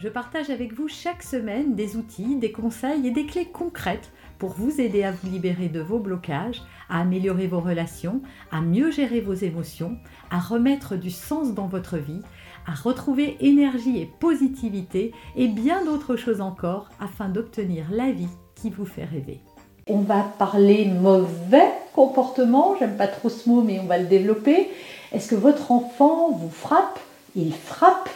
je partage avec vous chaque semaine des outils, des conseils et des clés concrètes pour vous aider à vous libérer de vos blocages, à améliorer vos relations, à mieux gérer vos émotions, à remettre du sens dans votre vie, à retrouver énergie et positivité et bien d'autres choses encore afin d'obtenir la vie qui vous fait rêver. On va parler mauvais comportement, j'aime pas trop ce mot mais on va le développer. Est-ce que votre enfant vous frappe? Il frappe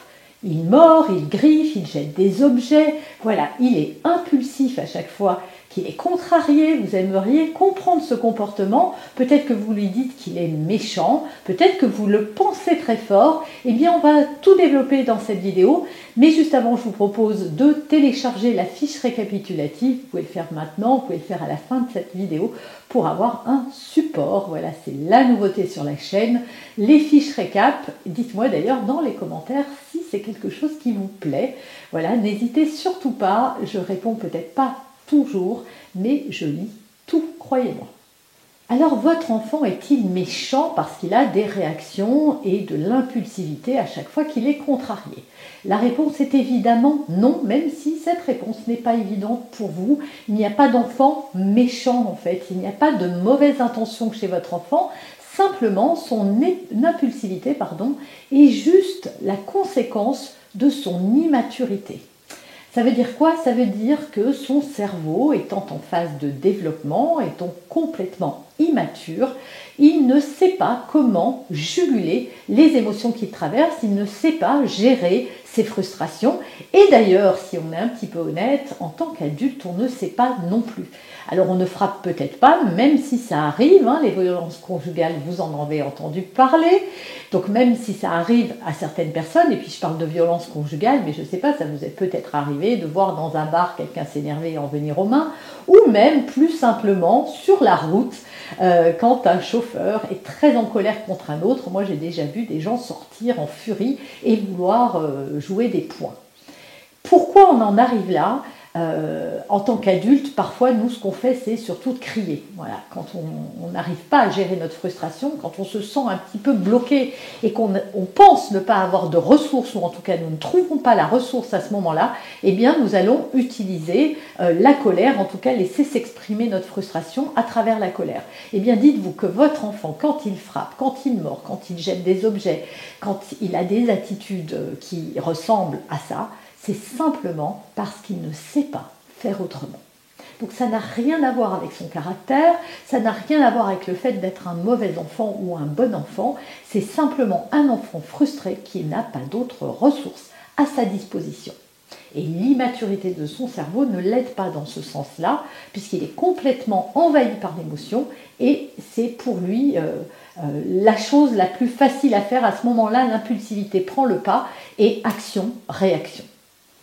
il mord, il griffe, il jette des objets. Voilà, il est impulsif à chaque fois qu'il est contrarié, vous aimeriez comprendre ce comportement, peut-être que vous lui dites qu'il est méchant, peut-être que vous le pensez très fort, eh bien on va tout développer dans cette vidéo, mais juste avant je vous propose de télécharger la fiche récapitulative, vous pouvez le faire maintenant, vous pouvez le faire à la fin de cette vidéo pour avoir un support, voilà c'est la nouveauté sur la chaîne, les fiches récap, dites-moi d'ailleurs dans les commentaires si c'est quelque chose qui vous plaît, voilà n'hésitez surtout pas, je réponds peut-être pas toujours, mais je lis tout, croyez-moi. Alors votre enfant est-il méchant parce qu'il a des réactions et de l'impulsivité à chaque fois qu'il est contrarié? La réponse est évidemment non, même si cette réponse n'est pas évidente pour vous. Il n'y a pas d'enfant méchant en fait, il n'y a pas de mauvaise intention chez votre enfant, simplement son impulsivité pardon, est juste la conséquence de son immaturité. Ça veut dire quoi? Ça veut dire que son cerveau, étant en phase de développement, étant complètement immature, il ne sait pas comment juguler les émotions qu'il traverse, il ne sait pas gérer ses frustrations. Et d'ailleurs, si on est un petit peu honnête, en tant qu'adulte, on ne sait pas non plus. Alors on ne frappe peut-être pas, même si ça arrive, hein, les violences conjugales, vous en avez entendu parler. Donc même si ça arrive à certaines personnes, et puis je parle de violences conjugales, mais je ne sais pas, ça vous est peut-être arrivé de voir dans un bar quelqu'un s'énerver et en venir aux mains, ou même plus simplement sur la route, euh, quand un chauffeur est très en colère contre un autre. Moi j'ai déjà vu des gens sortir en furie et vouloir euh, jouer des points. Pourquoi on en arrive là? Euh, en tant qu'adulte, parfois, nous, ce qu'on fait, c'est surtout de crier. Voilà, quand on n'arrive pas à gérer notre frustration, quand on se sent un petit peu bloqué et qu'on pense ne pas avoir de ressources, ou en tout cas nous ne trouvons pas la ressource à ce moment-là, eh bien, nous allons utiliser euh, la colère, en tout cas laisser s'exprimer notre frustration à travers la colère. Eh bien, dites-vous que votre enfant, quand il frappe, quand il mord, quand il jette des objets, quand il a des attitudes euh, qui ressemblent à ça, c'est simplement parce qu'il ne sait pas faire autrement. Donc ça n'a rien à voir avec son caractère, ça n'a rien à voir avec le fait d'être un mauvais enfant ou un bon enfant, c'est simplement un enfant frustré qui n'a pas d'autres ressources à sa disposition. Et l'immaturité de son cerveau ne l'aide pas dans ce sens-là, puisqu'il est complètement envahi par l'émotion, et c'est pour lui euh, euh, la chose la plus facile à faire à ce moment-là, l'impulsivité prend le pas, et action, réaction.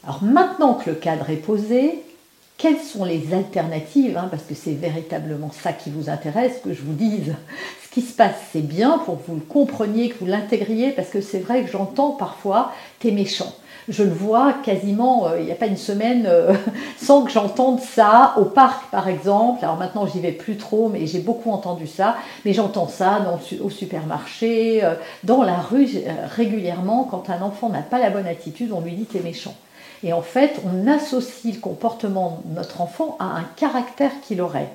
Alors maintenant que le cadre est posé, quelles sont les alternatives hein, Parce que c'est véritablement ça qui vous intéresse, que je vous dise ce qui se passe. C'est bien pour que vous le compreniez, que vous l'intégriez, parce que c'est vrai que j'entends parfois t'es méchant. Je le vois quasiment, euh, il n'y a pas une semaine, euh, sans que j'entende ça au parc par exemple. Alors maintenant j'y vais plus trop, mais j'ai beaucoup entendu ça. Mais j'entends ça au supermarché, euh, dans la rue régulièrement. Quand un enfant n'a pas la bonne attitude, on lui dit t'es méchant. Et en fait, on associe le comportement de notre enfant à un caractère qu'il aurait.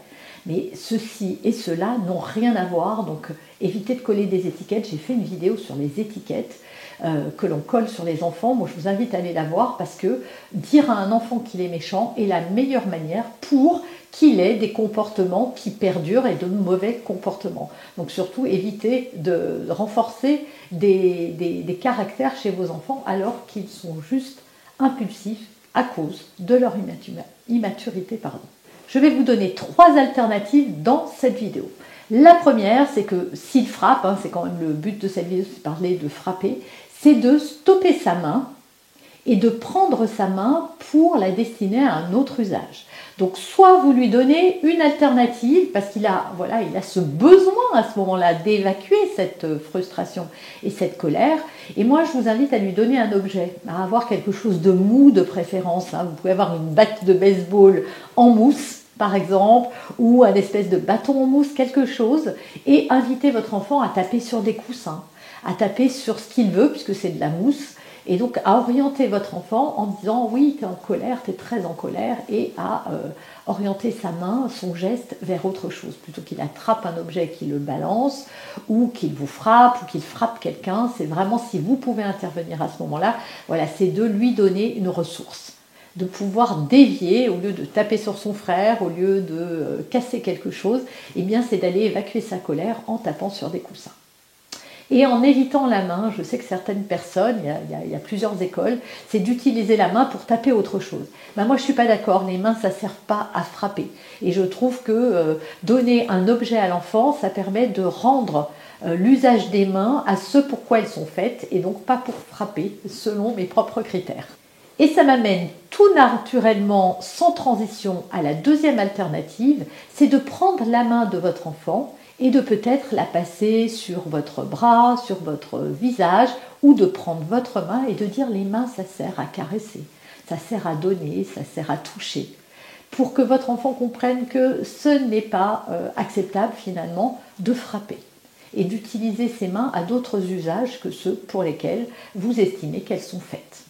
Mais ceci et cela n'ont rien à voir, donc évitez de coller des étiquettes. J'ai fait une vidéo sur les étiquettes euh, que l'on colle sur les enfants. Moi, je vous invite à aller la voir parce que dire à un enfant qu'il est méchant est la meilleure manière pour qu'il ait des comportements qui perdurent et de mauvais comportements. Donc surtout, évitez de renforcer des, des caractères chez vos enfants alors qu'ils sont juste impulsifs à cause de leur immaturité. Pardon. Je vais vous donner trois alternatives dans cette vidéo. La première, c'est que s'il frappe, hein, c'est quand même le but de cette vidéo, c'est parler de frapper, c'est de stopper sa main et de prendre sa main pour la destiner à un autre usage. Donc soit vous lui donnez une alternative parce qu'il a voilà, il a ce besoin à ce moment-là d'évacuer cette frustration et cette colère et moi je vous invite à lui donner un objet, à avoir quelque chose de mou de préférence, hein. vous pouvez avoir une batte de baseball en mousse par exemple, ou un espèce de bâton en mousse, quelque chose, et inviter votre enfant à taper sur des coussins, à taper sur ce qu'il veut, puisque c'est de la mousse, et donc à orienter votre enfant en disant oui, tu es en colère, tu es très en colère, et à euh, orienter sa main, son geste vers autre chose, plutôt qu'il attrape un objet qui le balance, ou qu'il vous frappe, ou qu'il frappe quelqu'un. C'est vraiment si vous pouvez intervenir à ce moment-là, voilà, c'est de lui donner une ressource de pouvoir dévier au lieu de taper sur son frère, au lieu de euh, casser quelque chose, eh bien c'est d'aller évacuer sa colère en tapant sur des coussins. Et en évitant la main, je sais que certaines personnes, il y a, plusieurs écoles, c'est d'utiliser la main pour taper autre chose. Ben moi, je ne suis pas d'accord. Les mains, ça ne sert pas à frapper. Et je trouve que euh, donner un objet à l'enfant, ça permet de rendre euh, l'usage des mains à ce pourquoi elles sont faites, et donc pas pour frapper, selon mes propres critères. Et ça m'amène tout naturellement, sans transition, à la deuxième alternative, c'est de prendre la main de votre enfant et de peut-être la passer sur votre bras, sur votre visage, ou de prendre votre main et de dire les mains, ça sert à caresser, ça sert à donner, ça sert à toucher, pour que votre enfant comprenne que ce n'est pas euh, acceptable finalement de frapper et d'utiliser ses mains à d'autres usages que ceux pour lesquels vous estimez qu'elles sont faites.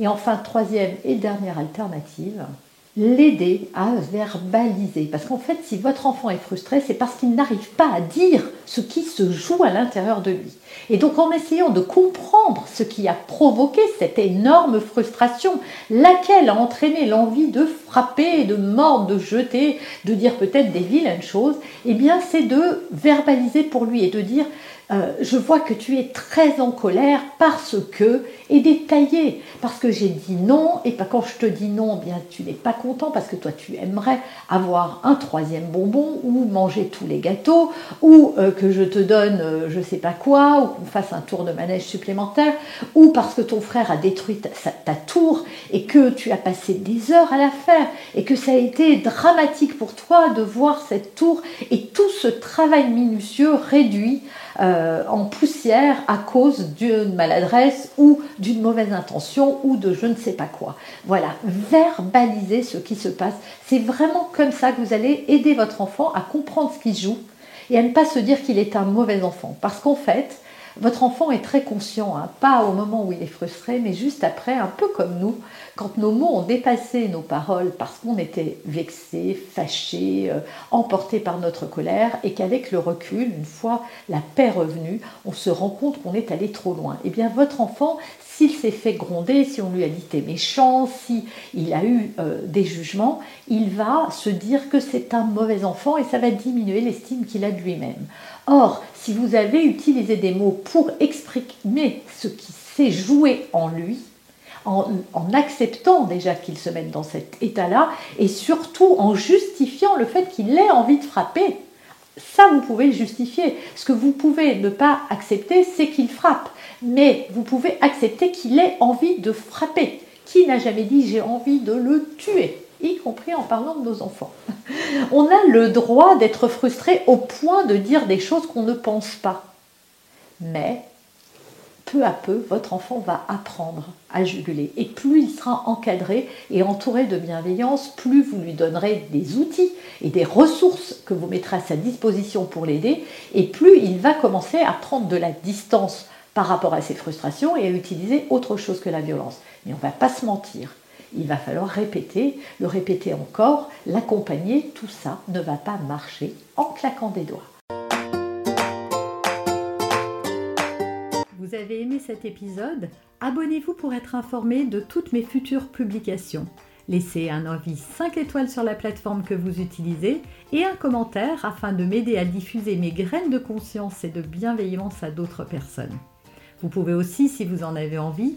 Et enfin, troisième et dernière alternative, l'aider à verbaliser. Parce qu'en fait, si votre enfant est frustré, c'est parce qu'il n'arrive pas à dire ce qui se joue à l'intérieur de lui. Et donc en essayant de comprendre ce qui a provoqué cette énorme frustration, laquelle a entraîné l'envie de frapper, de mordre, de jeter, de dire peut-être des vilaines choses, eh bien c'est de verbaliser pour lui et de dire euh, je vois que tu es très en colère parce que, et détaillé, parce que j'ai dit non, et pas quand je te dis non, eh bien tu n'es pas content parce que toi tu aimerais avoir un troisième bonbon ou manger tous les gâteaux, ou euh, que je te donne je euh, je sais pas quoi, ou qu'on fasse un tour de manège supplémentaire, ou parce que ton frère a détruit ta, tour et que tu as passé des heures à la faire, et que ça a été dramatique pour toi de voir cette tour et tout ce travail minutieux réduit en poussière à cause d'une maladresse ou d'une mauvaise intention ou de je ne sais pas quoi. Voilà, verbaliser ce qui se passe. C'est vraiment comme ça que vous allez aider votre enfant à comprendre ce qu'il joue et à ne pas se dire qu'il est un mauvais enfant. Parce qu'en fait, votre enfant est très conscient, hein, pas au moment où il est frustré, mais juste après, un peu comme nous, quand nos mots ont dépassé nos paroles parce qu'on était vexé, fâché, euh, emporté par notre colère, et qu'avec le recul, une fois la paix revenue, on se rend compte qu'on est allé trop loin. Eh bien, votre enfant, s'il s'est fait gronder, si on lui a dit t'es méchant, si il a eu euh, des jugements, il va se dire que c'est un mauvais enfant et ça va diminuer l'estime qu'il a de lui-même. Or, si vous avez utilisé des mots pour exprimer ce qui s'est joué en lui, en, acceptant déjà qu'il se mette dans cet état-là, et surtout en justifiant le fait qu'il ait envie de frapper, ça, vous pouvez le justifier. Ce que vous pouvez ne pas accepter, c'est qu'il frappe. Mais vous pouvez accepter qu'il ait envie de frapper. Qui n'a jamais dit j'ai envie de le tuer? Y compris en parlant de nos enfants. On a le droit d'être frustré au point de dire des choses qu'on ne pense pas. Mais peu à peu, votre enfant va apprendre à juguler. Et plus il sera encadré et entouré de bienveillance, plus vous lui donnerez des outils et des ressources que vous mettrez à sa disposition pour l'aider, et plus il va commencer à prendre de la distance par rapport à ses frustrations et à utiliser autre chose que la violence. Mais on ne va pas se mentir il va falloir répéter, le répéter encore, l'accompagner, tout ça ne va pas marcher en claquant des doigts. Vous avez aimé cet épisode? Abonnez-vous pour être informé de toutes mes futures publications. Laissez un avis 5 étoiles sur la plateforme que vous utilisez et un commentaire afin de m'aider à diffuser mes graines de conscience et de bienveillance à d'autres personnes. Vous pouvez aussi, si vous en avez envie,